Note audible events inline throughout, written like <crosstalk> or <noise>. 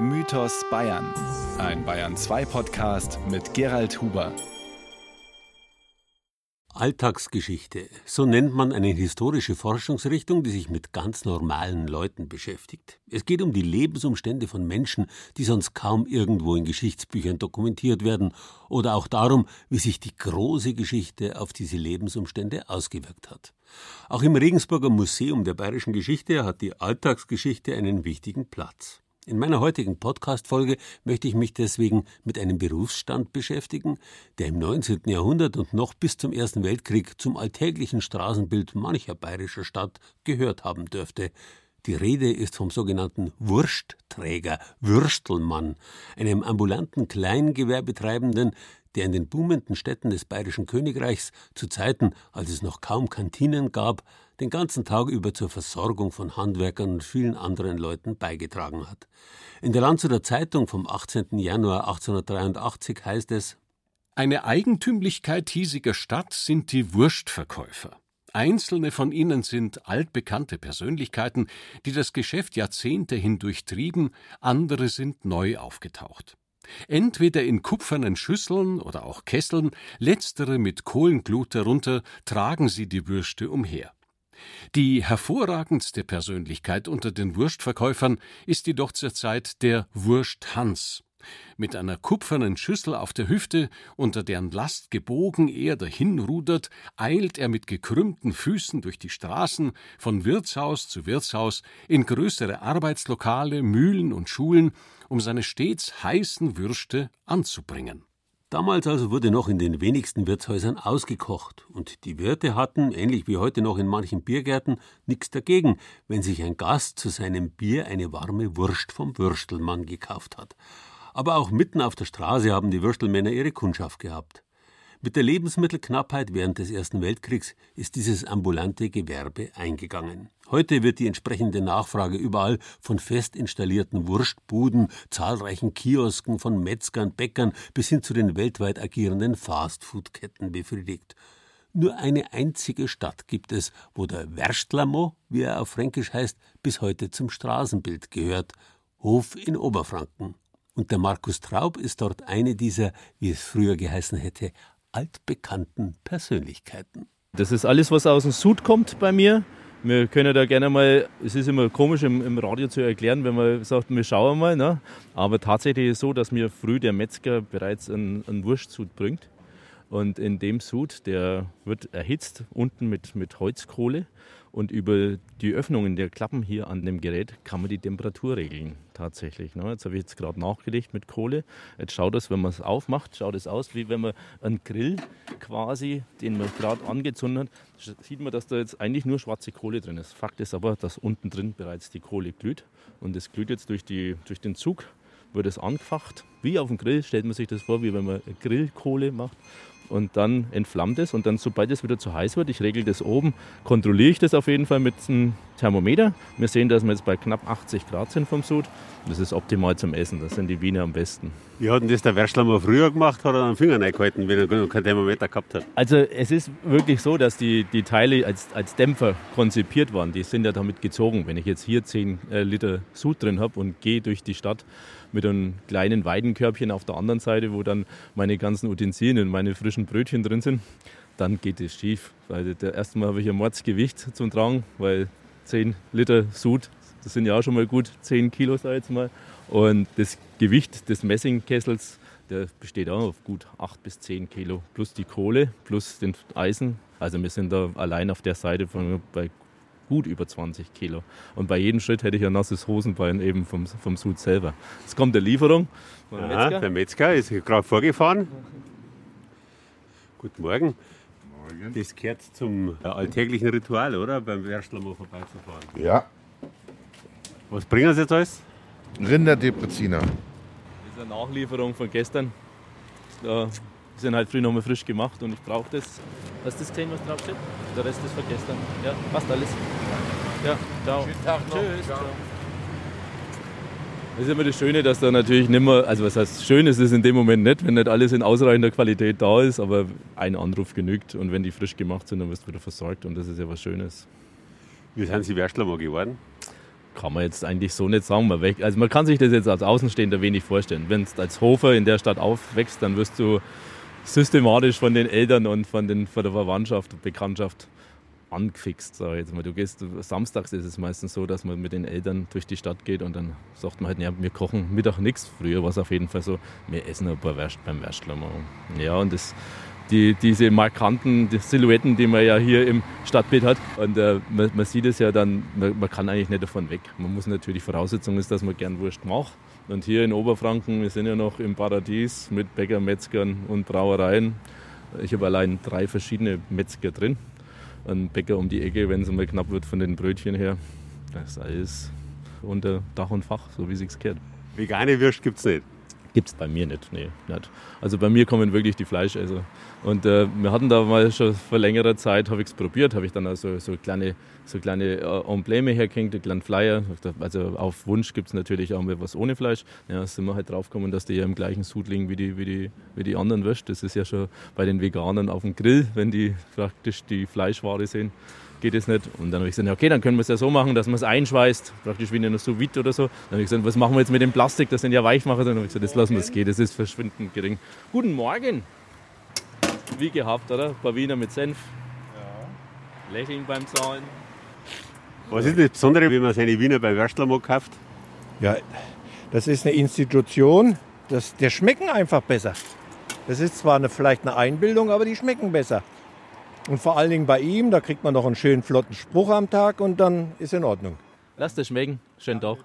Mythos Bayern. Ein Bayern 2 Podcast mit Gerald Huber. Alltagsgeschichte. So nennt man eine historische Forschungsrichtung, die sich mit ganz normalen Leuten beschäftigt. Es geht um die Lebensumstände von Menschen, die sonst kaum irgendwo in Geschichtsbüchern dokumentiert werden, oder auch darum, wie sich die große Geschichte auf diese Lebensumstände ausgewirkt hat. Auch im Regensburger Museum der bayerischen Geschichte hat die Alltagsgeschichte einen wichtigen Platz. In meiner heutigen Podcast-Folge möchte ich mich deswegen mit einem Berufsstand beschäftigen, der im 19. Jahrhundert und noch bis zum Ersten Weltkrieg zum alltäglichen Straßenbild mancher bayerischer Stadt gehört haben dürfte. Die Rede ist vom sogenannten Wurstträger, Würstelmann, einem ambulanten Kleingewerbetreibenden, der in den boomenden Städten des Bayerischen Königreichs zu Zeiten, als es noch kaum Kantinen gab, den ganzen Tag über zur Versorgung von Handwerkern und vielen anderen Leuten beigetragen hat. In der Landshuter Zeitung vom 18. Januar 1883 heißt es Eine Eigentümlichkeit hiesiger Stadt sind die Wurstverkäufer. Einzelne von ihnen sind altbekannte Persönlichkeiten, die das Geschäft Jahrzehnte hindurch trieben, andere sind neu aufgetaucht. Entweder in kupfernen Schüsseln oder auch Kesseln, letztere mit Kohlenglut darunter, tragen sie die Würste umher. Die hervorragendste Persönlichkeit unter den Wurstverkäufern ist jedoch zurzeit der Wurst Hans. Mit einer kupfernen Schüssel auf der Hüfte, unter deren Last gebogen er dahinrudert, eilt er mit gekrümmten Füßen durch die Straßen, von Wirtshaus zu Wirtshaus, in größere Arbeitslokale, Mühlen und Schulen, um seine stets heißen Würste anzubringen. Damals also wurde noch in den wenigsten Wirtshäusern ausgekocht, und die Wirte hatten, ähnlich wie heute noch in manchen Biergärten, nichts dagegen, wenn sich ein Gast zu seinem Bier eine warme Wurst vom Würstelmann gekauft hat. Aber auch mitten auf der Straße haben die Würstelmänner ihre Kundschaft gehabt. Mit der Lebensmittelknappheit während des Ersten Weltkriegs ist dieses ambulante Gewerbe eingegangen. Heute wird die entsprechende Nachfrage überall von fest installierten Wurstbuden, zahlreichen Kiosken, von Metzgern, Bäckern bis hin zu den weltweit agierenden Fastfood-Ketten befriedigt. Nur eine einzige Stadt gibt es, wo der Werstlamo, wie er auf Fränkisch heißt, bis heute zum Straßenbild gehört. Hof in Oberfranken. Und der Markus Traub ist dort eine dieser, wie es früher geheißen hätte, altbekannten Persönlichkeiten. Das ist alles, was aus dem Sud kommt bei mir. Wir können da gerne mal, es ist immer komisch im, im Radio zu erklären, wenn man sagt, wir schauen mal. Ne? Aber tatsächlich ist es so, dass mir früh der Metzger bereits einen, einen Wurstsud bringt. Und in dem Sud, der wird erhitzt unten mit, mit Holzkohle. Und über die Öffnungen der Klappen hier an dem Gerät kann man die Temperatur regeln, tatsächlich. Ne? Jetzt habe ich jetzt gerade nachgelegt mit Kohle. Jetzt schaut es, wenn man es aufmacht, schaut es aus, wie wenn man einen Grill quasi, den man gerade angezündet hat, sieht man, dass da jetzt eigentlich nur schwarze Kohle drin ist. Fakt ist aber, dass unten drin bereits die Kohle glüht. Und es glüht jetzt durch, die, durch den Zug, wird es angefacht. Wie auf dem Grill, stellt man sich das vor, wie wenn man Grillkohle macht und dann entflammt es und dann, sobald es wieder zu heiß wird, ich regel das oben, kontrolliere ich das auf jeden Fall mit einem Thermometer. Wir sehen, dass wir jetzt bei knapp 80 Grad sind vom Sud. Das ist optimal zum Essen, das sind die Wiener am besten. Wie hat denn das der Werschler mal früher gemacht? Hat er einen Finger reingehalten, wenn er noch kein Thermometer gehabt hat? Also es ist wirklich so, dass die, die Teile als, als Dämpfer konzipiert waren. Die sind ja damit gezogen. Wenn ich jetzt hier 10 äh, Liter Sud drin habe und gehe durch die Stadt, mit einem kleinen Weidenkörbchen auf der anderen Seite, wo dann meine ganzen Utensilien und meine frischen Brötchen drin sind, dann geht es schief. Weil der erste Mal habe ich ein Mordsgewicht zum Tragen, weil 10 Liter Sud, das sind ja auch schon mal gut 10 Kilo, sag ich jetzt mal. Und das Gewicht des Messingkessels, der besteht auch auf gut 8 bis 10 Kilo, plus die Kohle, plus den Eisen. Also wir sind da allein auf der Seite von bei gut über 20 Kilo. Und bei jedem Schritt hätte ich ein nasses Hosenbein eben vom, vom Sud selber. Jetzt kommt der Lieferung. Der Metzger. der Metzger ist gerade vorgefahren. Guten Morgen. Morgen. Das gehört zum alltäglichen Ritual, oder? Beim Werstler mal vorbeizufahren. Ja. Was bringen Sie jetzt alles? Rinderdepreziner. Das ist eine Nachlieferung von gestern. Da die sind halt früh nochmal frisch gemacht und ich brauche das. Hast du das gesehen, was draufsteht? Der Rest ist von gestern. Ja, passt alles. Ja, ciao. Schönen Tag noch. Tschüss. Ciao. Das ist immer das Schöne, dass da natürlich nicht mehr, also was heißt schön ist es in dem Moment nicht, wenn nicht alles in ausreichender Qualität da ist, aber ein Anruf genügt und wenn die frisch gemacht sind, dann wirst du wieder versorgt und das ist ja was Schönes. Wie sind Sie Werstler mal geworden? kann man jetzt eigentlich so nicht sagen. Also man kann sich das jetzt als Außenstehender wenig vorstellen. Wenn du als Hofer in der Stadt aufwächst, dann wirst du systematisch von den Eltern und von, den, von der Verwandtschaft Bekanntschaft angefixt, sag ich jetzt mal. Du gehst, samstags ist es meistens so, dass man mit den Eltern durch die Stadt geht und dann sagt man halt, ja, wir kochen Mittag nichts. Früher war es auf jeden Fall so, wir essen ein paar Würst beim Würstler. Ja, und das, die, diese markanten Silhouetten, die man ja hier im Stadtbild hat. Und äh, man, man, sieht es ja dann, man, man, kann eigentlich nicht davon weg. Man muss natürlich, Voraussetzung ist, dass man gern Wurst macht. Und hier in Oberfranken, wir sind ja noch im Paradies mit Bäcker, Metzgern und Brauereien. Ich habe allein drei verschiedene Metzger drin ein Bäcker um die Ecke, wenn es mal knapp wird von den Brötchen her. Das ist alles unter Dach und Fach, so wie es sich gehört. Vegane Würst gibt es nicht? Gibt es bei mir nicht, nee, nicht. Also bei mir kommen wirklich die Fleischesser. Und äh, wir hatten da mal schon vor längerer Zeit, habe ich es probiert, habe ich dann also so kleine, so kleine äh, Embleme hergehängt, einen kleinen Flyer. Also auf Wunsch gibt es natürlich auch mal was ohne Fleisch. Ja, sind wir halt draufgekommen, dass die ja im gleichen Sud liegen wie die, wie die, wie die anderen Würst. Das ist ja schon bei den Veganern auf dem Grill, wenn die praktisch die Fleischware sehen geht es nicht. Und dann habe ich gesagt, okay, dann können wir es ja so machen, dass man es einschweißt, praktisch wie in einer sous oder so. Dann habe ich gesagt, was machen wir jetzt mit dem Plastik, das sind ja Weichmacher. Dann habe ich gesagt, das lassen wir es gehen, das ist verschwindend gering. Guten Morgen! Wie gehabt, oder? Ein paar Wiener mit Senf. Ja. Lächeln beim Zahlen. Was ist das Besondere, wenn man seine Wiener bei Würstlermo kauft? Ja, das ist eine Institution, das, der schmecken einfach besser. Das ist zwar eine, vielleicht eine Einbildung, aber die schmecken besser. Und vor allen Dingen bei ihm, da kriegt man noch einen schönen flotten Spruch am Tag und dann ist in Ordnung. Lass das schmecken. Schönen Tag.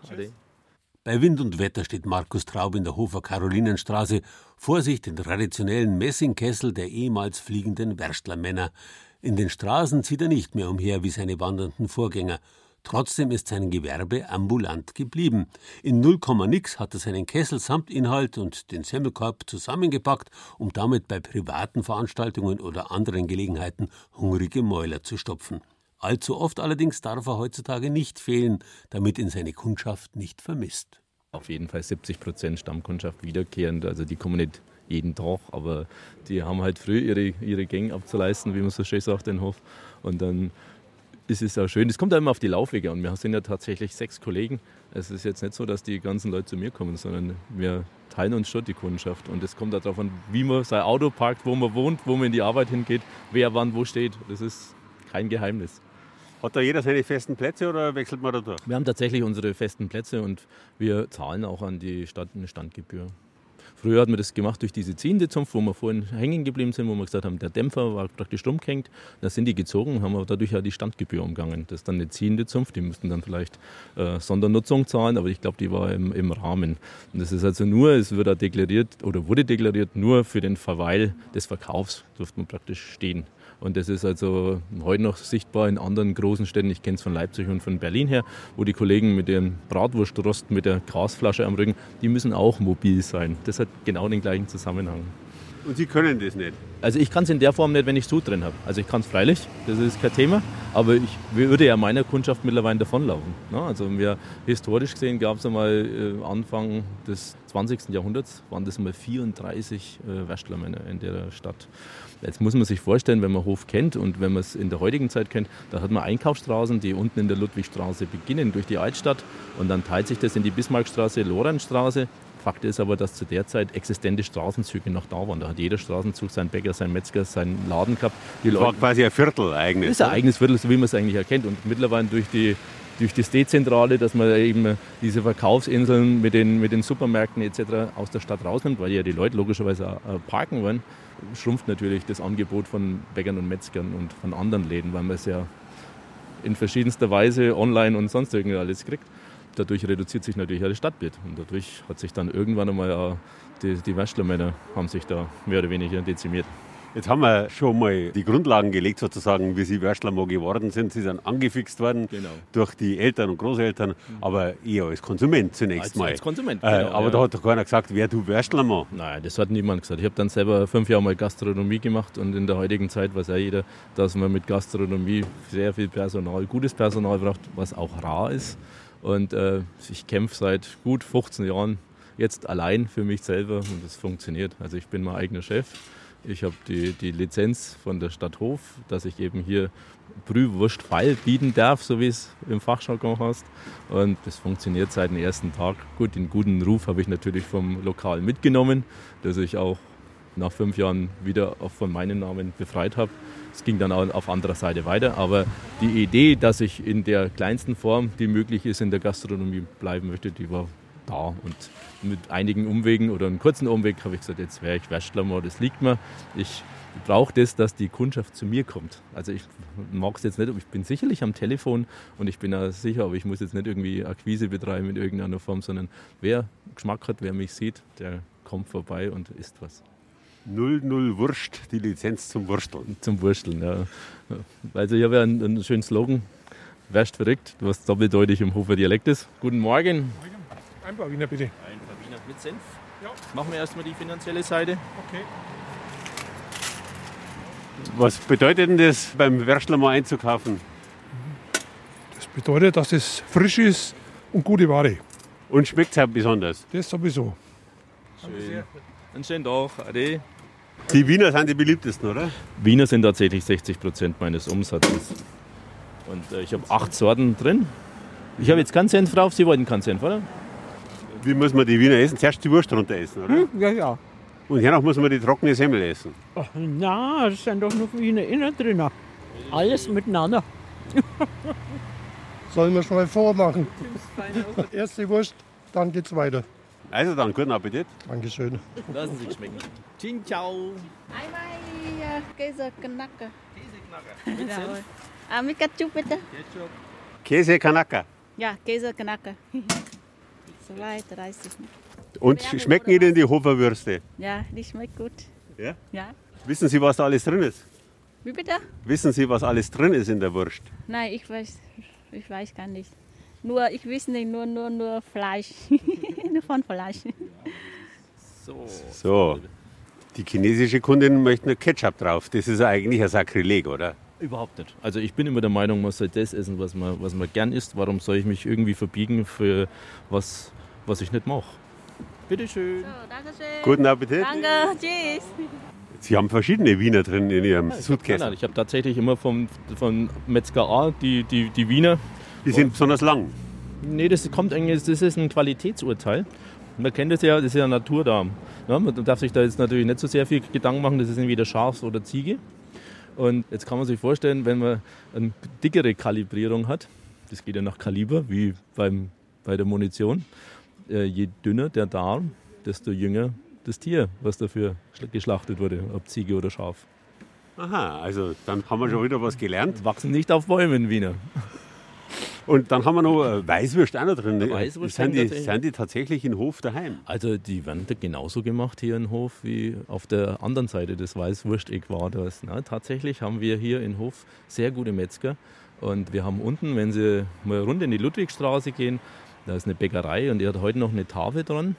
Bei Wind und Wetter steht Markus Traub in der Hofer Karolinenstraße vor sich den traditionellen Messingkessel der ehemals fliegenden Werstlermänner. In den Straßen zieht er nicht mehr umher wie seine wandernden Vorgänger. Trotzdem ist sein Gewerbe ambulant geblieben. In 0, nix hat er seinen Kessel samt Inhalt und den Semmelkorb zusammengepackt, um damit bei privaten Veranstaltungen oder anderen Gelegenheiten hungrige Mäuler zu stopfen. Allzu oft allerdings darf er heutzutage nicht fehlen, damit ihn seine Kundschaft nicht vermisst. Auf jeden Fall 70 Prozent Stammkundschaft wiederkehrend, also die kommen nicht jeden Tag, aber die haben halt früh ihre, ihre Gänge abzuleisten, wie man so schön sagt, den Hof. Und dann ist es auch schön. Es kommt auch immer auf die Laufwege an. Wir sind ja tatsächlich sechs Kollegen. Es ist jetzt nicht so, dass die ganzen Leute zu mir kommen, sondern wir teilen uns schon die Kundschaft. Und es kommt darauf an, wie man sein Auto parkt, wo man wohnt, wo man in die Arbeit hingeht, wer wann wo steht. Das ist kein Geheimnis. Hat da jeder seine festen Plätze oder wechselt man da durch? Wir haben tatsächlich unsere festen Plätze und wir zahlen auch an die Stadt eine Standgebühr. Früher hat man das gemacht durch diese ziehende Zunft, wo wir vorhin hängen geblieben sind, wo wir gesagt haben, der Dämpfer war praktisch stumm gehängt. Da sind die gezogen, haben wir dadurch ja die Standgebühr umgangen. Das ist dann eine ziehende Zunft, die müssten dann vielleicht äh, Sondernutzung zahlen, aber ich glaube, die war im, im, Rahmen. Und das ist also nur, es wird deklariert oder wurde deklariert, nur für den Verweil des Verkaufs durfte man praktisch stehen. Und das ist also heute noch sichtbar in anderen großen Städten. Ich kenne es von Leipzig und von Berlin her, wo die Kollegen mit dem Bratwurstrost mit der Gasflasche am Rücken, die müssen auch mobil sein. Das hat genau den gleichen Zusammenhang. Und Sie können das nicht? Also ich kann es in der Form nicht, wenn ich Sud drin habe. Also ich kann es freilich, das ist kein Thema, aber ich würde ja meiner Kundschaft mittlerweile davonlaufen. Ne? Also wir, historisch gesehen gab es einmal äh, Anfang des 20. Jahrhunderts, waren das mal 34 äh, Wäschlermänner in der Stadt. Jetzt muss man sich vorstellen, wenn man Hof kennt und wenn man es in der heutigen Zeit kennt, da hat man Einkaufsstraßen, die unten in der Ludwigstraße beginnen durch die Altstadt und dann teilt sich das in die Bismarckstraße, Lorenzstraße Fakt ist aber, dass zu der Zeit existente Straßenzüge noch da waren. Da hat jeder Straßenzug seinen Bäcker, seinen Metzger, seinen Laden gehabt. Die das war quasi ein Viertel eigentlich. Das ist ein eigenes Viertel, so wie man es eigentlich erkennt. Und mittlerweile durch die durch das Dezentrale, dass man eben diese Verkaufsinseln mit den, mit den Supermärkten etc. aus der Stadt rausnimmt, weil ja die Leute logischerweise auch parken wollen, schrumpft natürlich das Angebot von Bäckern und Metzgern und von anderen Läden, weil man es ja in verschiedenster Weise online und sonst irgendwie alles kriegt dadurch reduziert sich natürlich auch das Stadtbild. Und dadurch hat sich dann irgendwann einmal auch die, die Wäschlermänner haben sich da mehr oder weniger dezimiert. Jetzt haben wir schon mal die Grundlagen gelegt, sozusagen, wie Sie Würstler geworden sind. Sie sind angefixt worden genau. durch die Eltern und Großeltern, mhm. aber eher als Konsument zunächst als, mal. Als Konsument, äh, genau, Aber ja. da hat doch keiner gesagt, wer du Würstler Nein, das hat niemand gesagt. Ich habe dann selber fünf Jahre mal Gastronomie gemacht und in der heutigen Zeit weiß ja jeder, dass man mit Gastronomie sehr viel Personal, gutes Personal braucht, was auch rar ist. Und äh, ich kämpfe seit gut 15 Jahren jetzt allein für mich selber und das funktioniert. Also ich bin mein eigener Chef Ich habe die, die Lizenz von der Stadt Hof, dass ich eben hier Brühwurstfall bieten darf, so wie es im Fachjargon heißt. Und das funktioniert seit dem ersten Tag. Gut, den guten Ruf habe ich natürlich vom Lokal mitgenommen, dass ich auch nach fünf Jahren wieder von meinen Namen befreit habe. Es ging dann auch auf anderer Seite weiter, aber die Idee, dass ich in der kleinsten Form, die möglich ist, in der Gastronomie bleiben möchte, die war da. Und mit einigen Umwegen oder einem kurzen Umweg habe ich gesagt, jetzt wäre ich Wäschler, das liegt mir. Ich brauche das, dass die Kundschaft zu mir kommt. Also ich mag es jetzt nicht, ich bin sicherlich am Telefon und ich bin auch sicher, aber ich muss jetzt nicht irgendwie Akquise betreiben in irgendeiner Form, sondern wer Geschmack hat, wer mich sieht, der kommt vorbei und isst was. 00 Wurst, die Lizenz zum Wursteln. Zum Wursteln, ja. Also ich habe ja einen, einen schönen Slogan, wärst verrückt, was doppeldeutig im Hofer Dialekt ist. Guten Morgen. Ein paar Wiener bitte. Ein paar Wiener mit Senf. Ja. Machen wir erstmal die finanzielle Seite. Okay. Was bedeutet denn das, beim Würstler mal einzukaufen? Das bedeutet, dass es frisch ist und gute Ware. Und schmeckt es auch besonders? Das sowieso. Schön. Einen schönen Tag. Ade. Die Wiener sind die beliebtesten, oder? Wiener sind tatsächlich 60 Prozent meines Umsatzes. Und äh, ich habe acht Sorten drin. Ich habe jetzt keinen Senf drauf. Sie wollten keinen Senf, oder? Wie muss man die Wiener essen? Zuerst die Wurst runter essen, oder? Ja, ja. Und hernach muss man die trockene Semmel essen. Ach, na, das sind doch noch Wiener innen drin. Alles miteinander. Sollen wir schnell vormachen? Erst die Wurst, dann geht's weiter. Also dann, guten Appetit. Dankeschön. Lassen Sie schmecken. Chin ciao. Einmal äh, Käseknacker. Mit Ja, Senf. ah, mit Ketchup bitte. Ketchup. Käse Kanaka. Ja, Käseknacker. <laughs> 2,30. Und schmecken Ihnen die Hoferwürste? Ja, die schmeckt gut. Ja? Ja. Wissen Sie, was da alles drin ist? Wie bitte? Wissen Sie, was alles drin ist in der Wurst? Nein, ich weiß, ich weiß gar nicht. Nur, ich weiß nicht, nur, nur, nur Fleisch. <laughs> nur von Fleisch. So. So. Die chinesische Kundin möchte nur Ketchup drauf. Das ist eigentlich ein Sakrileg, oder? Überhaupt nicht. Also ich bin immer der Meinung, man soll das essen, was man, was man gern isst. Warum soll ich mich irgendwie verbiegen für was, was ich nicht mache? Bitteschön. So, danke schön. Guten Appetit. Danke, tschüss. Sie haben verschiedene Wiener drin in Ihrem Nein, Sudkäse. ich habe tatsächlich immer vom, vom Metzger A die, die, die Wiener. Die sind besonders lang. Nee, das kommt eigentlich, das ist ein Qualitätsurteil. Man kennt das ja, das ist ja Naturdarm. Ja, man darf sich da jetzt natürlich nicht so sehr viel Gedanken machen, das ist entweder Schaf oder Ziege. Und jetzt kann man sich vorstellen, wenn man eine dickere Kalibrierung hat, das geht ja nach Kaliber, wie beim, bei der Munition, äh, je dünner der Darm, desto jünger das Tier, was dafür schla- geschlachtet wurde, ob Ziege oder Schaf. Aha, also dann haben wir schon wieder was gelernt. Wachsen nicht auf Bäumen, Wiener. Und dann haben wir noch äh, Weißwürst auch noch drin. Weißwürst sind, die, tatsächlich- sind die tatsächlich in Hof daheim? Also die werden da genauso gemacht hier in Hof wie auf der anderen Seite des Weißwurst-Äquators. Ne? Tatsächlich haben wir hier in Hof sehr gute Metzger. Und wir haben unten, wenn Sie mal runter in die Ludwigstraße gehen, da ist eine Bäckerei und die hat heute noch eine Tafel dran.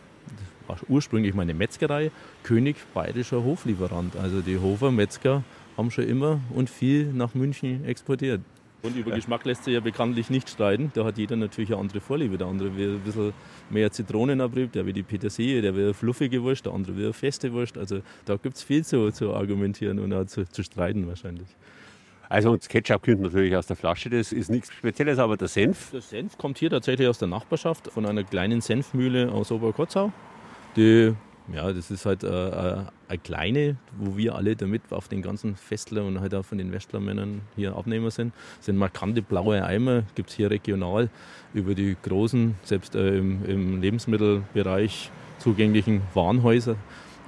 Das war ursprünglich mal eine Metzgerei, König Bayerischer Hoflieferant. Also die Hofer Metzger haben schon immer und viel nach München exportiert. Und über Geschmack lässt sich ja bekanntlich nicht streiten. Da hat jeder natürlich eine andere Vorliebe. Der andere will ein bisschen mehr Zitronenabrieb, der will die Petersilie, der will eine fluffige Wurst, der andere will eine feste Wurst. Also da gibt es viel zu, zu argumentieren und auch zu, zu streiten wahrscheinlich. Also das Ketchup kommt natürlich aus der Flasche, das ist nichts Spezielles, aber der Senf, Der Senf kommt hier tatsächlich aus der Nachbarschaft von einer kleinen Senfmühle aus Oberkotzau. Die, ja, das ist halt äh, äh, eine kleine, wo wir alle damit auf den ganzen Festler und halt auch von den Westlermännern hier Abnehmer sind. Das sind markante blaue Eimer, gibt es hier regional über die großen, selbst äh, im, im Lebensmittelbereich zugänglichen Warenhäuser.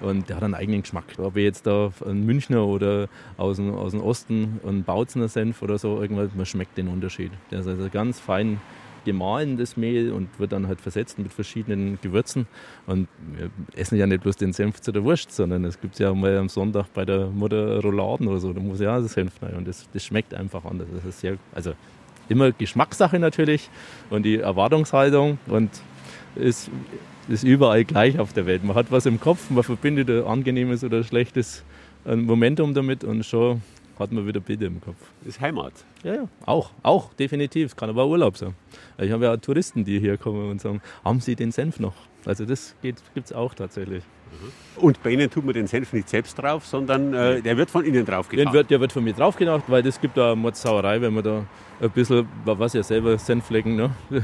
Und der hat einen eigenen Geschmack. Ob ich jetzt da ein Münchner oder aus dem, aus dem Osten ein Bautzener Senf oder so, irgendwas, man schmeckt den Unterschied. Der ist also ganz fein gemahlen, das Mehl, und wird dann halt versetzt mit verschiedenen Gewürzen. Und wir essen ja nicht bloß den Senf zu der Wurst, sondern es gibt ja mal am Sonntag bei der Mutter Rouladen oder so, da muss ja auch das Senf rein. Und das, das schmeckt einfach anders. Das ist sehr, also immer Geschmackssache natürlich und die Erwartungshaltung und ist, ist überall gleich auf der Welt. Man hat was im Kopf, man verbindet ein angenehmes oder schlechtes ein Momentum damit und schon hat man wieder Bilder im Kopf. ist Heimat. Ja, ja, auch, auch, definitiv. Kann aber auch Urlaub sein. Ich habe ja auch Touristen, die hier kommen und sagen, haben Sie den Senf noch? Also das gibt es auch tatsächlich. Und bei Ihnen tut man den Senf nicht selbst drauf, sondern äh, der wird von Ihnen drauf Der wird, der wird von mir drauf gemacht, weil das gibt da Mordsauerei, wenn man da ein bisschen, was ja selber Senfflecken, ne, <laughs>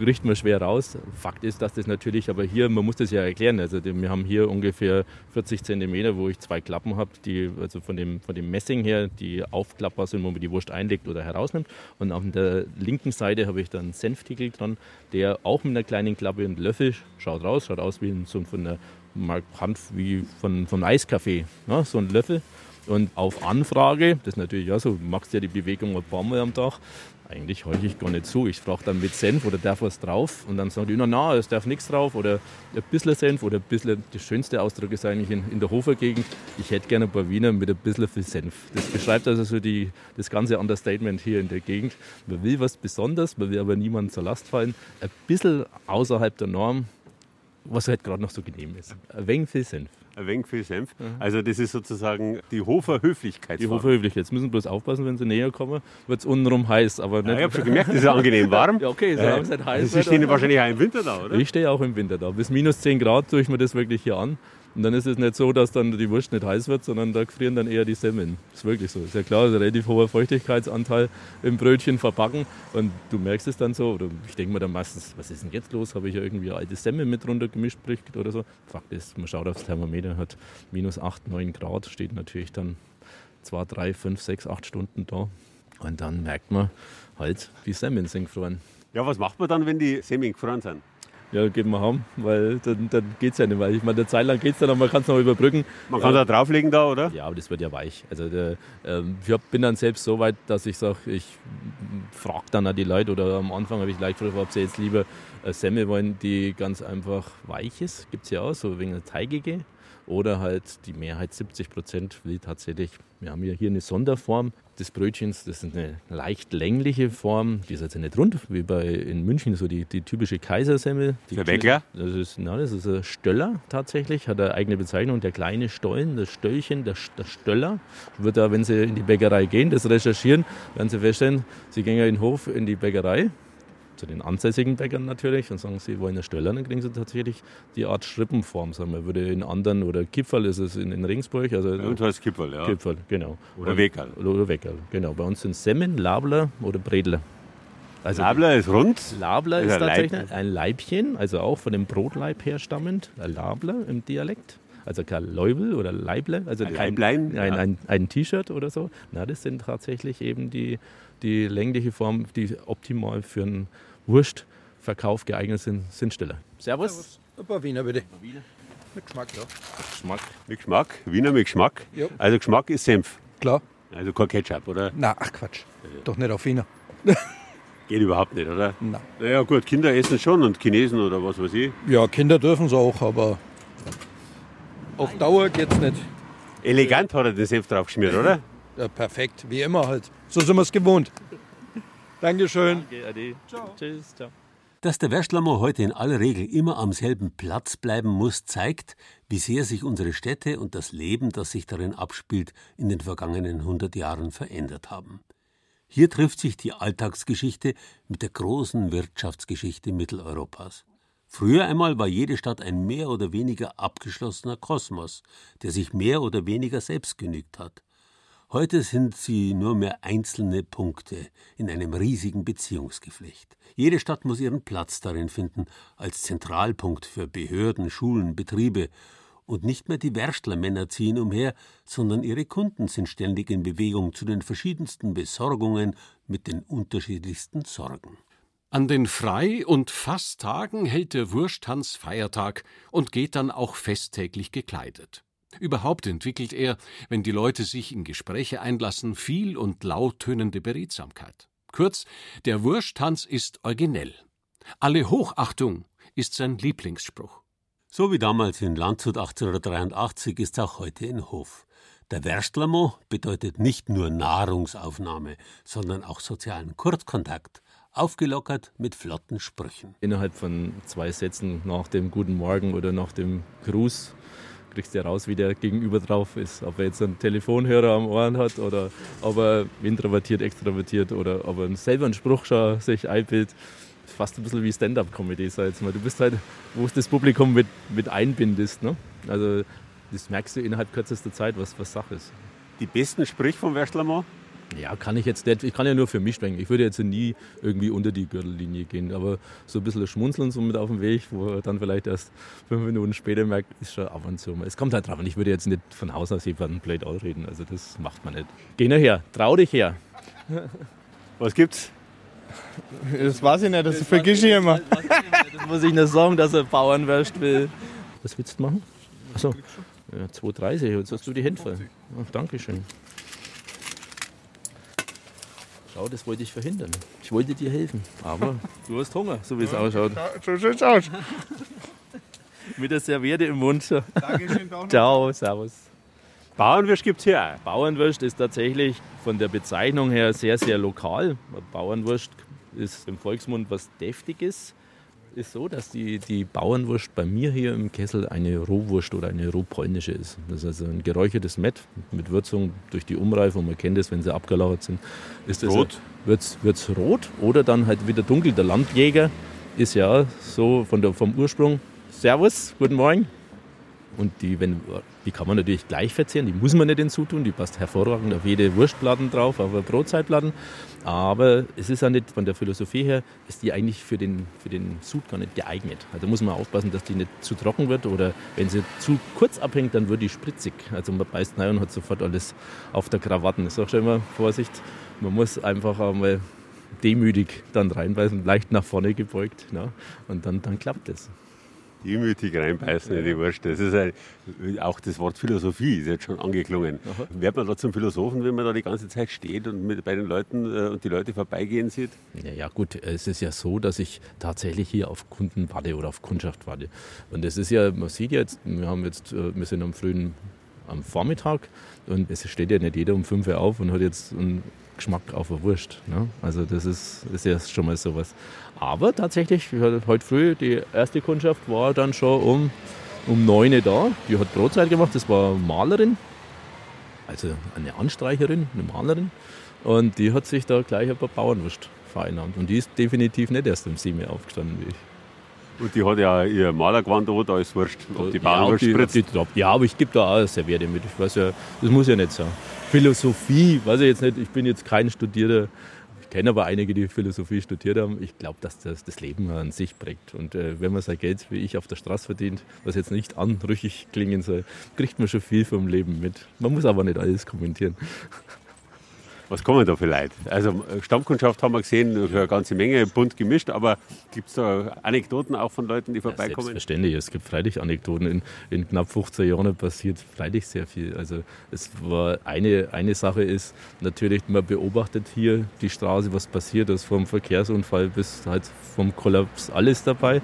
riecht man schwer raus. Fakt ist, dass das natürlich, aber hier, man muss das ja erklären, also wir haben hier ungefähr 40 Zentimeter, wo ich zwei Klappen habe, die also von dem, von dem Messing her, die aufklappbar sind, wo man die Wurst einlegt oder herausnimmt. Und auf der linken Seite habe ich dann einen Senftickel dran, der auch mit einer kleinen Klappe und Löffel schaut raus, schaut aus wie so von einer markant wie von, von Eiskaffee, ne, so ein Löffel. Und auf Anfrage, das ist natürlich ja so, du machst ja die Bewegung ein paar Mal am Tag, eigentlich horche ich gar nicht zu. Ich frage dann mit Senf oder darf was drauf und dann sagen die, na, na, es darf nichts drauf oder ein bisschen Senf oder ein bisschen, der schönste Ausdruck ist eigentlich in, in der Hofergegend, ich hätte gerne ein paar Wiener mit ein bisschen viel Senf. Das beschreibt also so die, das ganze Understatement hier in der Gegend. Man will was Besonderes, man will aber niemandem zur Last fallen. Ein bisschen außerhalb der Norm, was halt gerade noch so genehm ist. Ein wenig viel Senf. Ein wenig viel Senf. Also das ist sozusagen die Hofer Höflichkeit. Die Hofer Höflichkeit. Jetzt müssen wir bloß aufpassen, wenn sie näher kommen, wird es untenrum heiß. Aber ja, ich habe schon gemerkt, es ist angenehm warm. <laughs> ja, okay, solange es nicht heiß Sie stehen wahrscheinlich auch im Winter da, oder? Ich stehe auch im Winter da. Bis minus 10 Grad tue ich mir das wirklich hier an. Und dann ist es nicht so, dass dann die Wurst nicht heiß wird, sondern da frieren dann eher die Semmeln. Ist wirklich so. Ist ja klar, ein relativ hoher Feuchtigkeitsanteil im Brötchen verpacken. Und du merkst es dann so, oder ich denke mir dann meistens, was ist denn jetzt los? Habe ich ja irgendwie alte Semmel mit runter gemischt oder so. Fakt ist, man schaut aufs Thermometer, hat minus 8, 9 Grad, steht natürlich dann 2, 3, 5, 6, 8 Stunden da. Und dann merkt man halt, die Semmeln sind gefroren. Ja, was macht man dann, wenn die Semmeln gefroren sind? Ja, geben wir haben, weil dann, dann geht es ja nicht. Weil ich meine, eine Zeit lang geht es dann, aber man kann es noch überbrücken. Man kann da drauflegen da, oder? Ja, aber das wird ja weich. Also der, ähm, ich bin dann selbst so weit, dass ich sage, ich frage dann auch die Leute oder am Anfang habe ich leicht gefragt, ob sie jetzt lieber eine Semmel wollen, die ganz einfach weich ist. Gibt es ja auch, so wegen der teigige. Oder halt die Mehrheit, 70 Prozent, will tatsächlich, wir haben ja hier eine Sonderform des Brötchens, das ist eine leicht längliche Form, die ist also nicht rund, wie bei in München, so die, die typische Kaisersemmel. Die Der Weckler? Das ist, na, das ist ein Stöller tatsächlich, hat eine eigene Bezeichnung, der kleine Stollen, das Stöllchen, der, der Stöller. Wird da, wenn Sie in die Bäckerei gehen, das recherchieren, werden Sie feststellen, Sie gehen ja in den Hof in die Bäckerei, zu den ansässigen Bäckern natürlich und sagen, sie wollen eine Stöller, dann kriegen sie tatsächlich die Art Schrippenform. Sagen wir, würde in anderen, oder Kipferl ist es in, in Regensburg. Also, Bei uns heißt Kipferl, ja. Kipferl, genau. Oder Weckerl. Oder Weckerl, genau. Bei uns sind Semmen, Labler oder Bredler. Also Labler ist rund. Labler Ist ist tatsächlich Leib. ein Leibchen, also auch von dem Brotleib herstammend, ein Labler im Dialekt. Also kein Läubel oder Leible, also Ein kein, Leiblein, ein, ja. ein, ein T-Shirt oder so. Na, das sind tatsächlich eben die, die längliche Form, die optimal für einen Wurstverkauf geeignet sind, sind Stiller. Servus. Ein paar Wiener bitte. Mit Geschmack, ja. Geschmack. Mit Geschmack, Wiener mit Geschmack. Ja. Also Geschmack ist Senf. Klar. Also kein Ketchup, oder? Na, ach Quatsch. Doch nicht auf Wiener. <laughs> Geht überhaupt nicht, oder? Nein. Naja gut, Kinder essen schon und Chinesen oder was weiß ich. Ja, Kinder dürfen es auch, aber auf Dauer geht's nicht. Elegant hat er den Senf drauf geschmiert, oder? Ja, perfekt, wie immer halt. So sind wir es gewohnt. Dankeschön. Okay, ade. Tschüss. Ciao. Dass der Wäschlammer heute in aller Regel immer am selben Platz bleiben muss, zeigt, wie sehr sich unsere Städte und das Leben, das sich darin abspielt, in den vergangenen 100 Jahren verändert haben. Hier trifft sich die Alltagsgeschichte mit der großen Wirtschaftsgeschichte Mitteleuropas. Früher einmal war jede Stadt ein mehr oder weniger abgeschlossener Kosmos, der sich mehr oder weniger selbst genügt hat. Heute sind sie nur mehr einzelne Punkte in einem riesigen Beziehungsgeflecht. Jede Stadt muss ihren Platz darin finden, als Zentralpunkt für Behörden, Schulen, Betriebe. Und nicht mehr die Werstlermänner ziehen umher, sondern ihre Kunden sind ständig in Bewegung zu den verschiedensten Besorgungen mit den unterschiedlichsten Sorgen. An den Frei- und Fasttagen hält der Wursttanz Feiertag und geht dann auch festtäglich gekleidet. Überhaupt entwickelt er, wenn die Leute sich in Gespräche einlassen, viel und lauttönende Beredsamkeit. Kurz, der Wursttanz ist originell. Alle Hochachtung ist sein Lieblingsspruch. So wie damals in Landshut 1883 ist auch heute in Hof. Der Werstlermo bedeutet nicht nur Nahrungsaufnahme, sondern auch sozialen Kurzkontakt, aufgelockert mit flotten Sprüchen. Innerhalb von zwei Sätzen nach dem Guten Morgen oder nach dem Gruß kriegst du raus, wie der Gegenüber drauf ist. Ob er jetzt einen Telefonhörer am Ohren hat oder ob er introvertiert, extrovertiert oder ob er selber einen Spruch schon sich einbildet. fast ein bisschen wie Stand-up-Comedy, sag jetzt mal. Du bist halt, wo du das Publikum mit, mit einbindest. Ne? Also das merkst du innerhalb kürzester Zeit, was, was Sache ist. Die besten Sprich vom Wäschlermann? Ja, kann ich jetzt nicht. Ich kann ja nur für mich sprechen. Ich würde jetzt nie irgendwie unter die Gürtellinie gehen. Aber so ein bisschen schmunzeln so mit auf dem Weg, wo er dann vielleicht erst fünf Minuten später merkt, ist schon ab und zu mal. Es kommt halt drauf an. Ich würde jetzt nicht von Haus aus jemanden blöd ausreden. Also das macht man nicht. Geh nur her. Trau dich her. <laughs> Was gibt's? Das weiß ich nicht, das, das vergiss ich immer. Das muss ich nicht sagen, dass er Bauern wäscht will. Was willst du machen? Achso, ja, 2,30. Jetzt hast du die Hände voll. Ach, Dankeschön. Schau, das wollte ich verhindern. Ich wollte dir helfen. Aber <laughs> du hast Hunger, so wie es ausschaut. So sieht's aus. <laughs> Mit der Serviette im Mund. Dankeschön. Ciao, servus. Bauernwürst gibt's hier auch. Bauernwurst ist tatsächlich von der Bezeichnung her sehr, sehr lokal. Bauernwurst ist im Volksmund was Deftiges. Ist so, dass die, die Bauernwurst bei mir hier im Kessel eine Rohwurst oder eine rohpolnische ist. Das ist also ein geräuchertes Mett mit Würzung durch die Umreifung. Man kennt das, wenn sie abgelagert sind. Ist das Rot? Wird es rot oder dann halt wieder dunkel. Der Landjäger ist ja so von der, vom Ursprung. Servus, guten Morgen. Und die, wenn, die kann man natürlich gleich verzehren, die muss man nicht hinzutun, die passt hervorragend auf jede Wurstplatten drauf, auf Brotzeitplatten. Aber es ist ja nicht von der Philosophie her, ist die eigentlich für den, für den Sud gar nicht geeignet. Also muss man aufpassen, dass die nicht zu trocken wird oder wenn sie zu kurz abhängt, dann wird die spritzig. Also man beißt rein und hat sofort alles auf der Krawatten. Ich sage schon immer, Vorsicht, man muss einfach einmal demütig dann reinbeißen, leicht nach vorne gebeugt ne? und dann, dann klappt es. Demütig reinbeißen in die Wurst. Das ist ein, auch das Wort Philosophie ist jetzt schon angeklungen. Wird man da zum Philosophen, wenn man da die ganze Zeit steht und mit, bei den Leuten äh, und die Leute vorbeigehen sieht? Ja, ja, gut, es ist ja so, dass ich tatsächlich hier auf Kunden warte oder auf Kundschaft warte. Und das ist ja, man sieht jetzt, wir haben jetzt, äh, wir sind am frühen, am Vormittag und es steht ja nicht jeder um 5 Uhr auf und hat jetzt einen Geschmack auf der Wurst. Ne? Also das ist, ist ja schon mal sowas. Aber tatsächlich, heute früh, die erste Kundschaft war dann schon um, um 9 Uhr da. Die hat Brotzeit gemacht, das war eine Malerin, also eine Anstreicherin, eine Malerin. Und die hat sich da gleich ein paar Bauernwurst vereinnahmt. Und die ist definitiv nicht erst um 7 Uhr aufgestanden wie ich. Und die hat ja ihr Malergewand an, da ist wurscht, ob die ja, Bauernwurst die, spritzt. die, ja, aber ich gebe da auch eine Serviette mit. Ich weiß ja, das muss ja nicht sein. Philosophie, weiß ich jetzt nicht, ich bin jetzt kein Studierter. Ich kenne aber einige, die Philosophie studiert haben. Ich glaube, dass das das Leben an sich prägt. Und äh, wenn man sein Geld wie ich auf der Straße verdient, was jetzt nicht anrüchig klingen soll, kriegt man schon viel vom Leben mit. Man muss aber nicht alles kommentieren. Was kommen da für Leute? Also äh, Stammkundschaft haben wir gesehen, eine ganze Menge, bunt gemischt, aber gibt es da Anekdoten auch von Leuten, die vorbeikommen? Selbstverständlich, es gibt freilich Anekdoten. In, in knapp 15 Jahren passiert freilich sehr viel. Also es war eine, eine Sache ist natürlich, man beobachtet hier die Straße, was passiert ist, vom Verkehrsunfall bis halt vom Kollaps, alles dabei.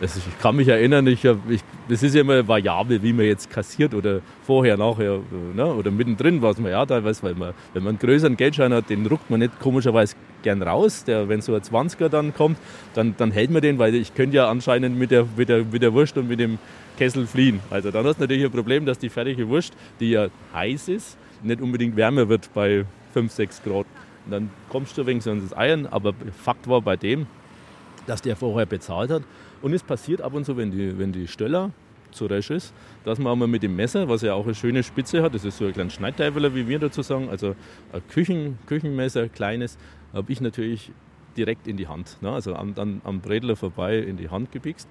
Also ich kann mich erinnern, ich hab, ich, es ist ja immer variabel, wie man jetzt kassiert oder vorher, nachher ne? oder mittendrin was man ja teilweise, weil man, wenn man größeren Geldschein hat, den ruckt man nicht komischerweise gern raus. Der, wenn so ein 20er dann kommt, dann, dann hält man den, weil ich könnte ja anscheinend mit der, mit, der, mit der Wurst und mit dem Kessel fliehen. Also dann hast du natürlich ein Problem, dass die fertige Wurst, die ja heiß ist, nicht unbedingt wärmer wird bei 5, 6 Grad. Und dann kommst du wegen so ins Eiern, aber Fakt war bei dem, dass der vorher bezahlt hat. Und es passiert ab und zu, wenn die, wenn die Stöller zu resch ist, dass man einmal mit dem Messer, was ja auch eine schöne Spitze hat, das ist so ein kleines Schneidteifeler, wie wir dazu sagen, also ein Küchen, Küchenmesser, kleines, habe ich natürlich direkt in die Hand, ne? also am, dann am Bredler vorbei in die Hand gepikst.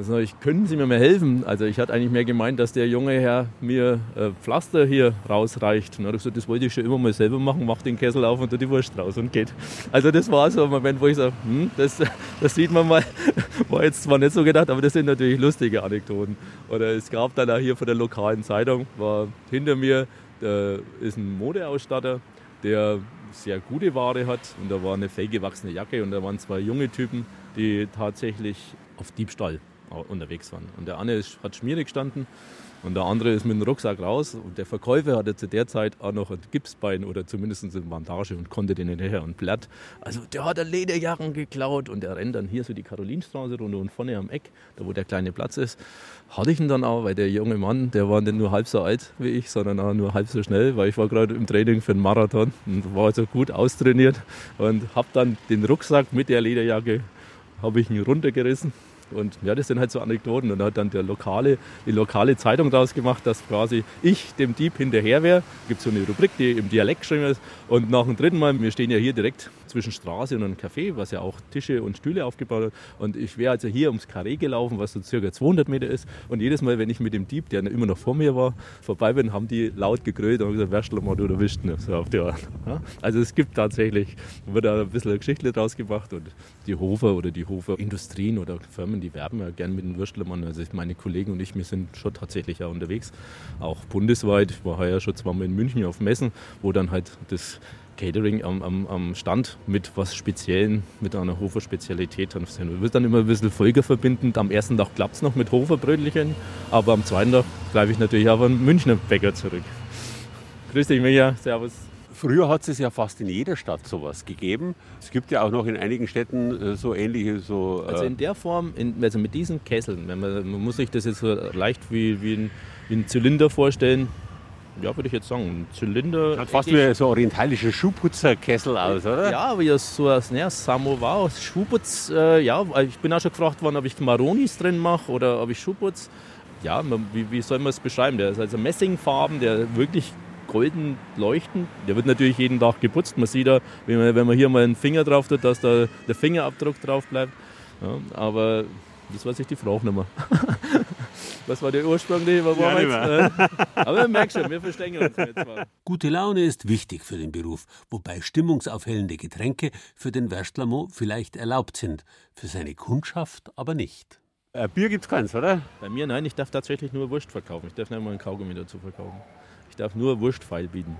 Sage ich, können Sie mir mal helfen? Also ich hatte eigentlich mehr gemeint, dass der junge Herr mir äh, Pflaster hier rausreicht. Und ich gesagt, das wollte ich schon immer mal selber machen, mach den Kessel auf und tue die Wurst raus und geht. Also das war so ein Moment, wo ich sage, hm, das, das sieht man mal, <laughs> war jetzt zwar nicht so gedacht, aber das sind natürlich lustige Anekdoten. Oder es gab dann auch hier von der lokalen Zeitung, war hinter mir, ist ein Modeausstatter, der sehr gute Ware hat und da war eine fehlgewachsene Jacke und da waren zwei junge Typen, die tatsächlich auf Diebstahl unterwegs waren. Und der eine ist, hat schmierig gestanden und der andere ist mit dem Rucksack raus und der Verkäufer hatte zu der Zeit auch noch ein Gipsbein oder zumindest eine Bandage und konnte den hinterher und platt. Also der hat eine Lederjacken geklaut und der rennt dann hier so die Karolinstraße runter und vorne am Eck, da wo der kleine Platz ist, hatte ich ihn dann auch, weil der junge Mann, der war nicht nur halb so alt wie ich, sondern auch nur halb so schnell, weil ich war gerade im Training für einen Marathon und war also gut austrainiert und habe dann den Rucksack mit der Lederjacke habe ich ihn runtergerissen. Und ja, das sind halt so Anekdoten. Und da hat dann der lokale, die lokale Zeitung daraus gemacht, dass quasi ich dem Dieb hinterher wäre. Gibt so eine Rubrik, die im Dialekt geschrieben ist. Und nach dem dritten Mal, wir stehen ja hier direkt zwischen Straße und einem Café, was ja auch Tische und Stühle aufgebaut hat. Und ich wäre also hier ums Karree gelaufen, was so circa 200 Meter ist. Und jedes Mal, wenn ich mit dem Dieb, der immer noch vor mir war, vorbei bin, haben die laut gegrölt und gesagt, Wäschler mal, du erwischt ihn. So auf die Art. Also es gibt tatsächlich, wird da ein bisschen Geschichte draus gemacht. Und die Hofer oder die Hofer Industrien oder Firmen, die werben ja gern mit dem Würstlermann. Also meine Kollegen und ich, wir sind schon tatsächlich ja unterwegs, auch bundesweit. Ich war heuer schon zweimal in München auf Messen, wo dann halt das Catering am, am, am Stand mit was Speziellen, mit einer Hofer-Spezialität. Das wird dann immer ein bisschen folgerverbindend. Am ersten Tag klappt es noch mit Hoferbrötchen, aber am zweiten Tag bleibe ich natürlich auf einen Münchner Bäcker zurück. Grüß dich, Micha. Servus. Früher hat es ja fast in jeder Stadt sowas gegeben. Es gibt ja auch noch in einigen Städten äh, so ähnliche. So, äh also in der Form, in, also mit diesen Kesseln, man, man muss sich das jetzt so leicht wie, wie, ein, wie ein Zylinder vorstellen, ja, würde ich jetzt sagen, ein Zylinder. Hat fast wie so orientalischer Schuhputzerkessel aus, oder? Ja, ja, so ein ja, Samovar, Schuhputz. Äh, ja, ich bin auch schon gefragt worden, ob ich Maronis drin mache oder ob ich Schuhputz. Ja, wie, wie soll man es beschreiben? Der ist also Messingfarben, der wirklich golden leuchten. Der wird natürlich jeden Tag geputzt. Man sieht da, wenn man, wenn man hier mal einen Finger drauf tut, dass da der Fingerabdruck drauf bleibt. Ja, aber das weiß ich die Frage nicht mehr. <laughs> Was war der Ursprung? Ja, jetzt? Aber wir merken schon, wir verstehen uns jetzt mal. Gute Laune ist wichtig für den Beruf, wobei stimmungsaufhellende Getränke für den Werstlermo vielleicht erlaubt sind, für seine Kundschaft aber nicht. Äh, Bier gibt es keins, oder? Bei mir nein, ich darf tatsächlich nur Wurst verkaufen. Ich darf nicht mal einen Kaugummi dazu verkaufen darf nur Wurstpfeil bieten.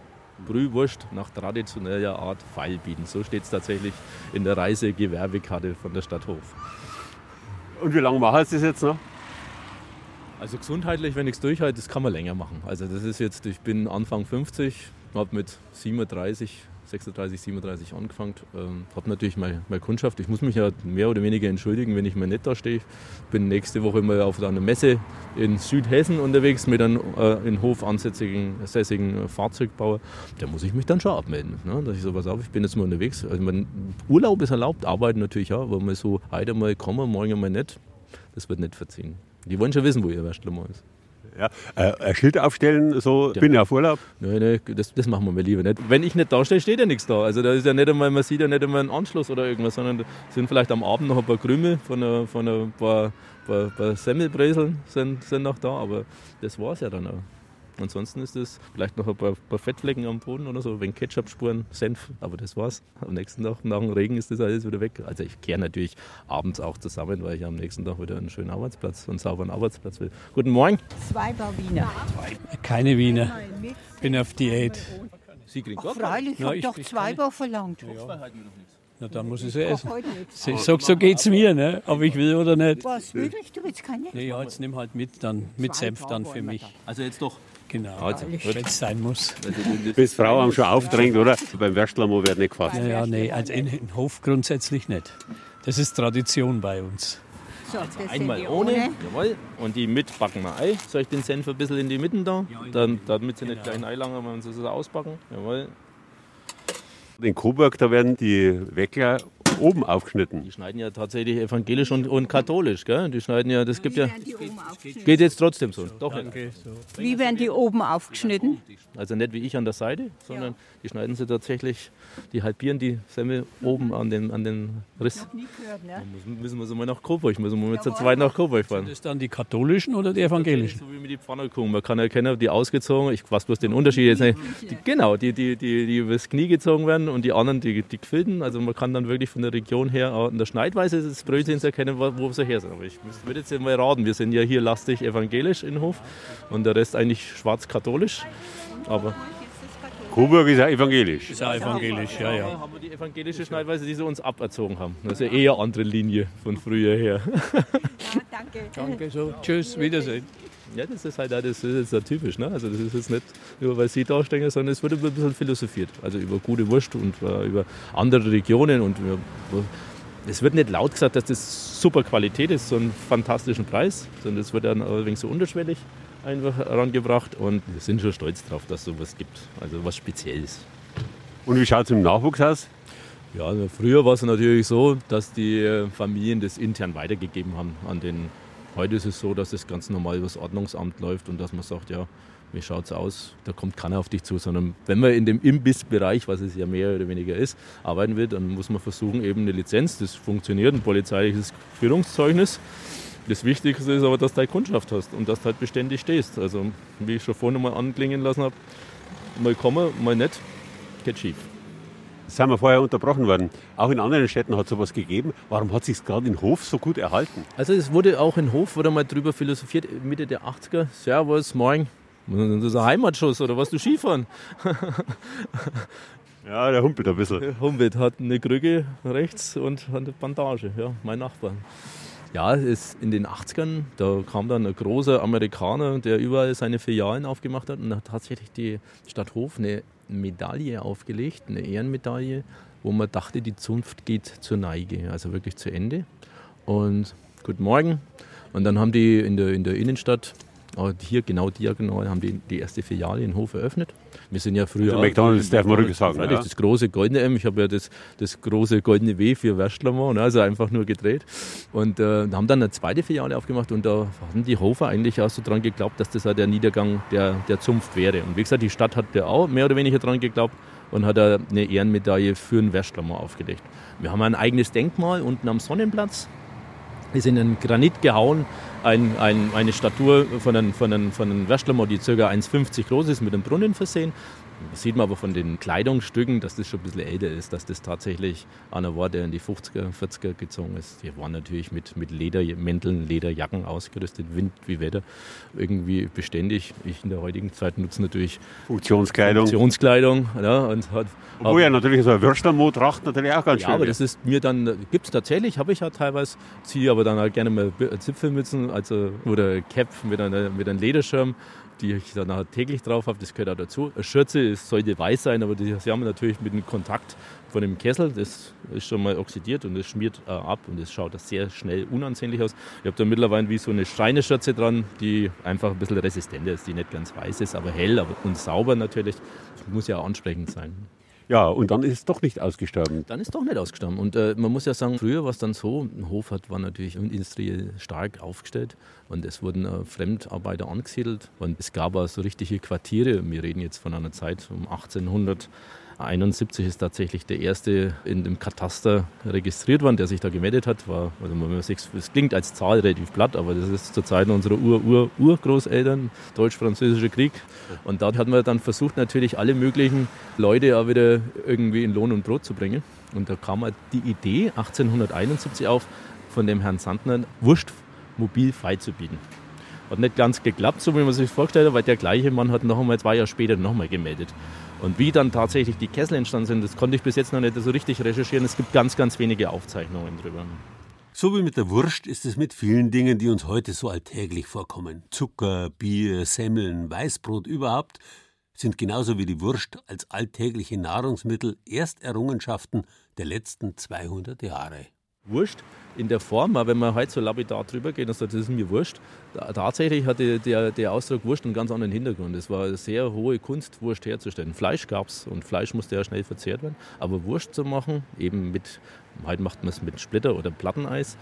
Brühwurst nach traditioneller Art Pfeil bieten. So steht es tatsächlich in der Reisegewerbekarte von der Stadt Hof. Und wie lange machen Sie das jetzt noch? Also gesundheitlich, wenn ich es durchhalte, das kann man länger machen. Also das ist jetzt, ich bin Anfang 50, habe mit 37 36, 37 angefangen. Ähm, habe natürlich meine, meine Kundschaft. Ich muss mich ja mehr oder weniger entschuldigen, wenn ich mal nicht da stehe. Bin nächste Woche mal auf einer Messe in Südhessen unterwegs mit einem äh, in Hof ansässigen sässigen Fahrzeugbauer. Da muss ich mich dann schon abmelden. Ne? Dass ich sowas auf, ich bin jetzt mal unterwegs. Also mein Urlaub ist erlaubt, arbeiten natürlich auch, aber mal so heute mal kommen, morgen mal nicht. Das wird nicht verziehen. Die wollen schon wissen, wo ihr Wäschler ist. Ja, äh, ein Schild aufstellen, so, ja. bin ja auf Urlaub. Nein, nein, das, das machen wir lieber nicht. Wenn ich nicht da stehe, steht ja nichts da. Also da ist ja nicht einmal, man sieht ja nicht einmal einen Anschluss oder irgendwas, sondern sind vielleicht am Abend noch ein paar Krümel von, ein, von ein paar, paar, paar Semmelbreseln sind, sind noch da, aber das war es ja dann auch. Ansonsten ist es vielleicht noch ein paar, paar, Fettflecken am Boden oder so, wenn Ketchup-Spuren, Senf, aber das war's. Am nächsten Tag, nach dem Regen, ist das alles wieder weg. Also ich kehre natürlich abends auch zusammen, weil ich am nächsten Tag wieder einen schönen Arbeitsplatz, einen sauberen Arbeitsplatz will. Guten Morgen. Zwei Bar Wiener. Keine Wiener. Bin auf Diät. Sie kriegen Ach, freilich, ich habe doch zwei Bar verlangt. Ja. Na, dann muss ich sie essen. So, so, so geht es mir, ne? ob ich will oder nicht. Was, wirklich? Du willst keine? Ja, jetzt nimm halt mit, dann mit Senf dann für mich. Also jetzt doch Genau, also, wenn es sein muss. Bis Frau haben schon aufdrängt, oder? Beim Wäschlermo wird nicht gefasst. Ja, ja, nee, also in, in Hof grundsätzlich nicht. Das ist Tradition bei uns. So, also einmal ohne, ohne, jawohl, und die mit backen wir Ei. Soll ich den Senf ein bisschen in die Mitte da? Dann, damit sie nicht gleich ein Ei langen, wenn sie es ausbacken. Jawohl. In Coburg, da werden die Weckler oben aufgeschnitten. Die schneiden ja tatsächlich evangelisch und, und katholisch, gell? Die schneiden ja, das gibt ja. Geht jetzt trotzdem so. Doch Danke. Wie werden die oben aufgeschnitten? Also nicht wie ich an der Seite, sondern die schneiden sie tatsächlich, die halbieren die Semmel oben an den, an den Riss. Noch nie gehört, ne? Dann müssen wir so mal nach Coburg, müssen wir mal zu zweit nach Coburg fahren. Sind das dann die katholischen oder die evangelischen? So wie mit die Pfannkuchen. Man kann erkennen, die ausgezogen, ich weiß bloß den Unterschied jetzt nicht. Die, genau, die, die, die, die übers Knie gezogen werden und die anderen, die, die gefilten. Also man kann dann wirklich von der Region her, in der Schneidweise des Brötchens erkennen, wo sie her sind. Aber ich würde jetzt mal raten, wir sind ja hier lastig evangelisch in Hof und der Rest eigentlich schwarz-katholisch. Aber Coburg ist ja evangelisch. Ist ja evangelisch, ja, ja. Da haben wir die evangelische Schneidweise, die sie uns aberzogen haben. Das ist ja eher andere Linie von früher her. Ja, danke. Danke, so. Tschüss, Wiedersehen. Ja, das ist halt das ist jetzt typisch. Ne? Also das ist jetzt nicht nur, weil sie da stehen, sondern es wird ein bisschen philosophiert. Also über gute Wurst und uh, über andere Regionen. Und es wird nicht laut gesagt, dass das super Qualität ist, so einen fantastischen Preis, sondern es wird dann allerdings so unterschwellig einfach herangebracht. Und wir sind schon stolz drauf, dass es sowas gibt. Also was Spezielles. Und wie schaut es im Nachwuchs aus? Ja, also früher war es natürlich so, dass die äh, Familien das intern weitergegeben haben an den. Heute ist es so, dass das ganz normal über das Ordnungsamt läuft und dass man sagt, ja, wie schaut es aus? Da kommt keiner auf dich zu, sondern wenn man in dem Imbissbereich, was es ja mehr oder weniger ist, arbeiten will, dann muss man versuchen, eben eine Lizenz, das funktioniert, ein polizeiliches Führungszeugnis. Das Wichtigste ist aber, dass du eine Kundschaft hast und dass du halt beständig stehst. Also, wie ich schon vorhin mal anklingen lassen habe, mal kommen, mal nicht, geht schief. Das sind wir vorher unterbrochen worden. Auch in anderen Städten hat es sowas gegeben. Warum hat sich gerade in Hof so gut erhalten? Also es wurde auch in Hof wurde mal drüber philosophiert, Mitte der 80er. Servus, moin. Das ist ein Heimatschuss oder was du Skifahren? <laughs> ja, der humpelt ein bisschen. Der humpelt, hat eine Krücke rechts und eine Bandage. Ja, mein Nachbar. Ja, ist in den 80ern, da kam dann ein großer Amerikaner, der überall seine Filialen aufgemacht hat und hat tatsächlich die Stadt Hof eine Medaille aufgelegt, eine Ehrenmedaille, wo man dachte, die Zunft geht zur Neige, also wirklich zu Ende. Und guten Morgen. Und dann haben die in der, in der Innenstadt hier genau diagonal haben die die erste Filiale in Hof eröffnet. Wir sind ja früher. Also McDonalds darf man ruhig sagen. Ja. Das große goldene M. Ich habe ja das, das große goldene W für Westlermann, ne, also einfach nur gedreht. Und äh, haben dann eine zweite Filiale aufgemacht und da haben die Hofer eigentlich auch so dran geglaubt, dass das auch der Niedergang der, der Zunft wäre. Und wie gesagt, die Stadt hat ja auch mehr oder weniger dran geglaubt und hat eine Ehrenmedaille für den Westlermann aufgelegt. Wir haben ein eigenes Denkmal unten am Sonnenplatz ist in den Granit gehauen, ein, ein, eine Statue von einem, von einem, von einem Wäschlermann, die ca. 1,50 groß ist, mit einem Brunnen versehen. Das sieht man aber von den Kleidungsstücken, dass das schon ein bisschen älter ist, dass das tatsächlich einer war, der in die 50er, 40er gezogen ist. Die waren natürlich mit, mit Ledermänteln, Lederjacken ausgerüstet, Wind wie Wetter, irgendwie beständig. Ich in der heutigen Zeit nutze natürlich Funktionskleidung. Funktionskleidung ja, und hat, Obwohl ja natürlich so ein Würstelmo-Tracht natürlich auch ganz ja, schön aber das ist mir dann, gibt es tatsächlich, habe ich ja teilweise, ziehe aber dann halt gerne mal Zipfelmützen also, oder Cap mit, einer, mit einem Lederschirm die ich dann halt täglich drauf habe, das gehört auch dazu. Eine Schürze sollte weiß sein, aber das haben wir natürlich mit dem Kontakt von dem Kessel, das ist schon mal oxidiert und das schmiert äh, ab und das schaut sehr schnell unansehnlich aus. Ich habe da mittlerweile wie so eine Schreineschürze dran, die einfach ein bisschen resistenter ist, die nicht ganz weiß ist, aber hell und sauber natürlich. Das muss ja auch ansprechend sein. Ja, und dann ist es doch nicht ausgestorben. Dann ist es doch nicht ausgestorben. Und äh, man muss ja sagen, früher war es dann so, ein Hof hat, war natürlich industriell stark aufgestellt und es wurden äh, Fremdarbeiter angesiedelt und es gab auch so richtige Quartiere. Wir reden jetzt von einer Zeit um 1800 71 ist tatsächlich der erste in dem Kataster registriert worden, der sich da gemeldet hat. War, also man sieht, es klingt als Zahl relativ platt, aber das ist zur Zeit unserer Ur-Ur-Urgroßeltern, Deutsch-Französischer Krieg. Und dort hat man dann versucht, natürlich alle möglichen Leute auch wieder irgendwie in Lohn und Brot zu bringen. Und da kam halt die Idee 1871 auf, von dem Herrn Sandner Wurst mobil frei zu bieten. Hat nicht ganz geklappt, so wie man sich vorgestellt hat, weil der gleiche Mann hat noch einmal zwei Jahre später nochmal gemeldet. Und wie dann tatsächlich die Kessel entstanden sind, das konnte ich bis jetzt noch nicht so richtig recherchieren. Es gibt ganz, ganz wenige Aufzeichnungen drüber. So wie mit der Wurst ist es mit vielen Dingen, die uns heute so alltäglich vorkommen. Zucker, Bier, Semmeln, Weißbrot überhaupt sind genauso wie die Wurst als alltägliche Nahrungsmittel Ersterrungenschaften der letzten 200 Jahre. Wurst in der Form, auch wenn man heute so lapidar drüber geht und sagt, das ist mir Wurst. Tatsächlich hatte der, der Ausdruck Wurst einen ganz anderen Hintergrund. Es war eine sehr hohe Kunst, Wurst herzustellen. Fleisch gab es und Fleisch musste ja schnell verzehrt werden. Aber Wurst zu machen, eben mit, heute macht man es mit Splitter oder Platteneis,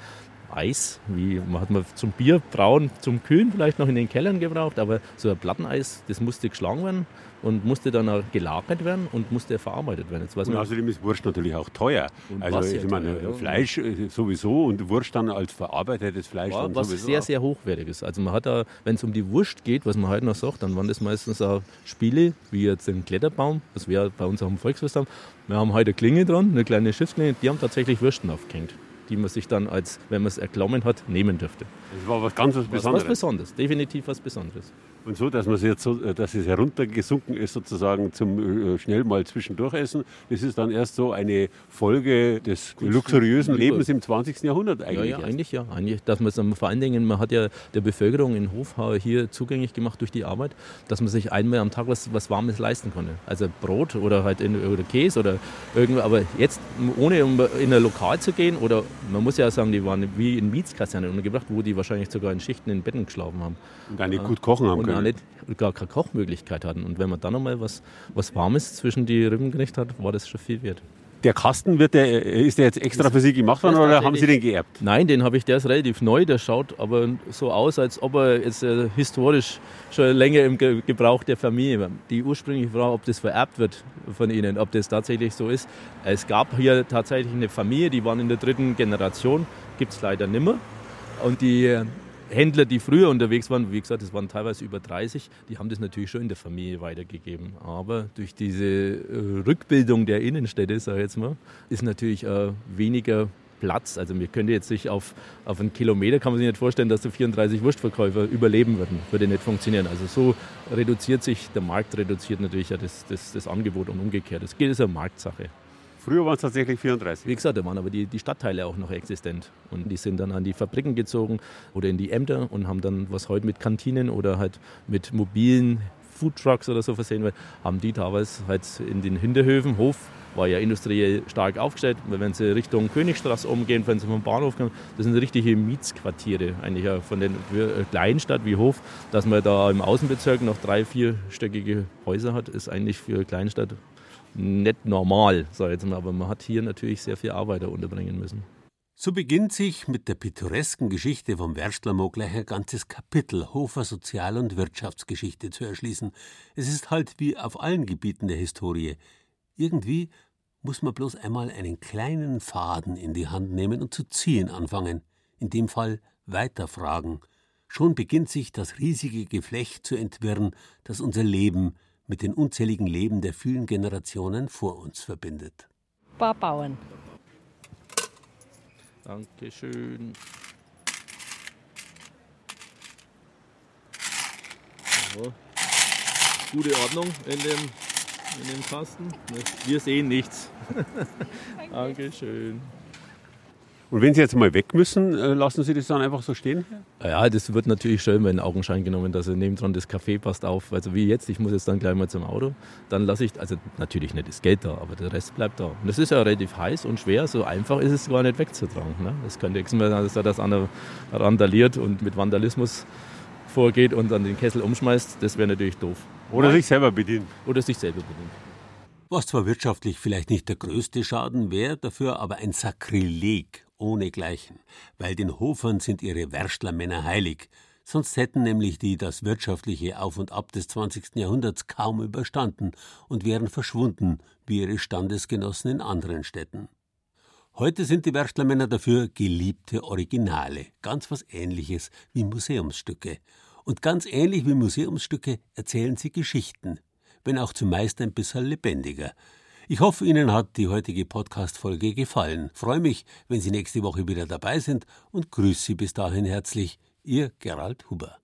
Eis, wie hat man zum Bier brauen, zum Kühlen vielleicht noch in den Kellern gebraucht, aber so ein Platteneis, das musste geschlagen werden und musste dann auch gelagert werden und musste verarbeitet werden. Jetzt weiß und außerdem ist Wurst natürlich auch teuer. Und also ich meine, teuer, Fleisch äh, sowieso und Wurst dann als verarbeitetes Fleisch ja, dann was sehr, sehr hochwertiges. Also man hat da, wenn es um die Wurst geht, was man heute noch sagt, dann waren das meistens auch Spiele, wie jetzt den Kletterbaum, das wäre bei uns auch im Volksfest haben. Wir haben heute eine Klinge dran, eine kleine Schiffsklinge, die haben tatsächlich Würsten aufgehängt die man sich dann als, wenn man es erklommen hat, nehmen dürfte. Das war was ganz was Besonderes. Was Besonderes, definitiv was Besonderes. Und so, dass man es jetzt so, äh, dass es heruntergesunken ist, sozusagen zum äh, schnell mal zwischendurch essen, das ist dann erst so eine Folge des luxuriösen Lebens im 20. Jahrhundert eigentlich. Ja, ja eigentlich ja. Eigentlich, dass man vor allen Dingen, man hat ja der Bevölkerung in Hofhauer hier zugänglich gemacht durch die Arbeit, dass man sich einmal am Tag was, was Warmes leisten konnte. Also Brot oder halt in, oder Käse oder irgendwo. Aber jetzt, ohne in ein Lokal zu gehen oder man muss ja sagen, die waren wie in Mietskasernen untergebracht, wo die wahrscheinlich sogar in Schichten in Betten geschlafen haben. Und nicht gut kochen haben und können. Nicht, gar keine Kochmöglichkeit hatten. Und wenn man dann nochmal was, was Warmes zwischen die Rippen gekriegt hat, war das schon viel wert. der Kasten, wird der, ist der jetzt extra für Sie gemacht worden oder haben Sie den geerbt? Nein, den habe ich, der ist relativ neu, der schaut aber so aus, als ob er jetzt äh, historisch schon länger im Ge Gebrauch der Familie war. Die ursprüngliche Frage, ob das vererbt wird von Ihnen, ob das tatsächlich so ist. Es gab hier tatsächlich eine Familie, die waren in der dritten Generation, gibt es leider nimmer. Und die Händler, die früher unterwegs waren, wie gesagt, es waren teilweise über 30, die haben das natürlich schon in der Familie weitergegeben. Aber durch diese äh, Rückbildung der Innenstädte, sage ich jetzt mal, ist natürlich äh, weniger Platz. Also wir können jetzt nicht auf, auf einen Kilometer, kann man sich nicht vorstellen, dass da 34 Wurstverkäufer überleben würden. Würde nicht funktionieren. Also so reduziert sich, der Markt reduziert natürlich ja das, das, das Angebot und umgekehrt. Das geht, ist eine Marktsache. Früher waren es tatsächlich 34. Wie gesagt, da waren aber die, die Stadtteile auch noch existent. Und die sind dann an die Fabriken gezogen oder in die Ämter und haben dann, was heute mit Kantinen oder halt mit mobilen Foodtrucks oder so versehen wird, haben die damals halt in den Hinterhöfen, Hof war ja industriell stark aufgestellt. Wenn Sie Richtung Königstraße umgehen, wenn Sie vom Bahnhof kommen, das sind richtige Mietsquartiere, eigentlich von den äh, Kleinstadt wie Hof. Dass man da im Außenbezirk noch drei, vierstöckige Häuser hat, ist eigentlich für Kleinstadt nicht normal, sage ich jetzt mal. Aber man hat hier natürlich sehr viel Arbeiter unterbringen müssen. So beginnt sich mit der pittoresken Geschichte vom Werstlermo gleich ein ganzes Kapitel Hofer Sozial- und Wirtschaftsgeschichte zu erschließen. Es ist halt wie auf allen Gebieten der Historie. Irgendwie muss man bloß einmal einen kleinen Faden in die Hand nehmen und zu ziehen anfangen. In dem Fall weiterfragen. Schon beginnt sich das riesige Geflecht zu entwirren, das unser Leben mit den unzähligen Leben der vielen Generationen vor uns verbindet. Barbauern. Dankeschön. So. Gute Ordnung in dem, in dem Kasten. Wir sehen nichts. <laughs> Dankeschön. Und wenn Sie jetzt mal weg müssen, äh, lassen Sie das dann einfach so stehen? Ja, das wird natürlich schön, wenn Augenschein genommen, dass er nebendran das Café passt auf. Also wie jetzt, ich muss jetzt dann gleich mal zum Auto. Dann lasse ich, also natürlich nicht das Geld da, aber der Rest bleibt da. Und das ist ja relativ heiß und schwer, so einfach ist es gar nicht wegzutragen. Ne? Das könnte nichts mehr sein, dass er das andere randaliert und mit Vandalismus vorgeht und dann den Kessel umschmeißt. Das wäre natürlich doof. Oder sich selber bedienen. Oder sich selber bedienen. Was zwar wirtschaftlich vielleicht nicht der größte Schaden wäre, dafür aber ein Sakrileg ohnegleichen, weil den Hofern sind ihre Werstlermänner heilig, sonst hätten nämlich die das wirtschaftliche Auf und Ab des 20. Jahrhunderts kaum überstanden und wären verschwunden wie ihre Standesgenossen in anderen Städten. Heute sind die Werstlermänner dafür geliebte Originale, ganz was ähnliches wie Museumsstücke. Und ganz ähnlich wie Museumsstücke erzählen sie Geschichten, wenn auch zumeist ein bisschen lebendiger. Ich hoffe, Ihnen hat die heutige Podcast-Folge gefallen. Freue mich, wenn Sie nächste Woche wieder dabei sind und grüße Sie bis dahin herzlich. Ihr Gerald Huber.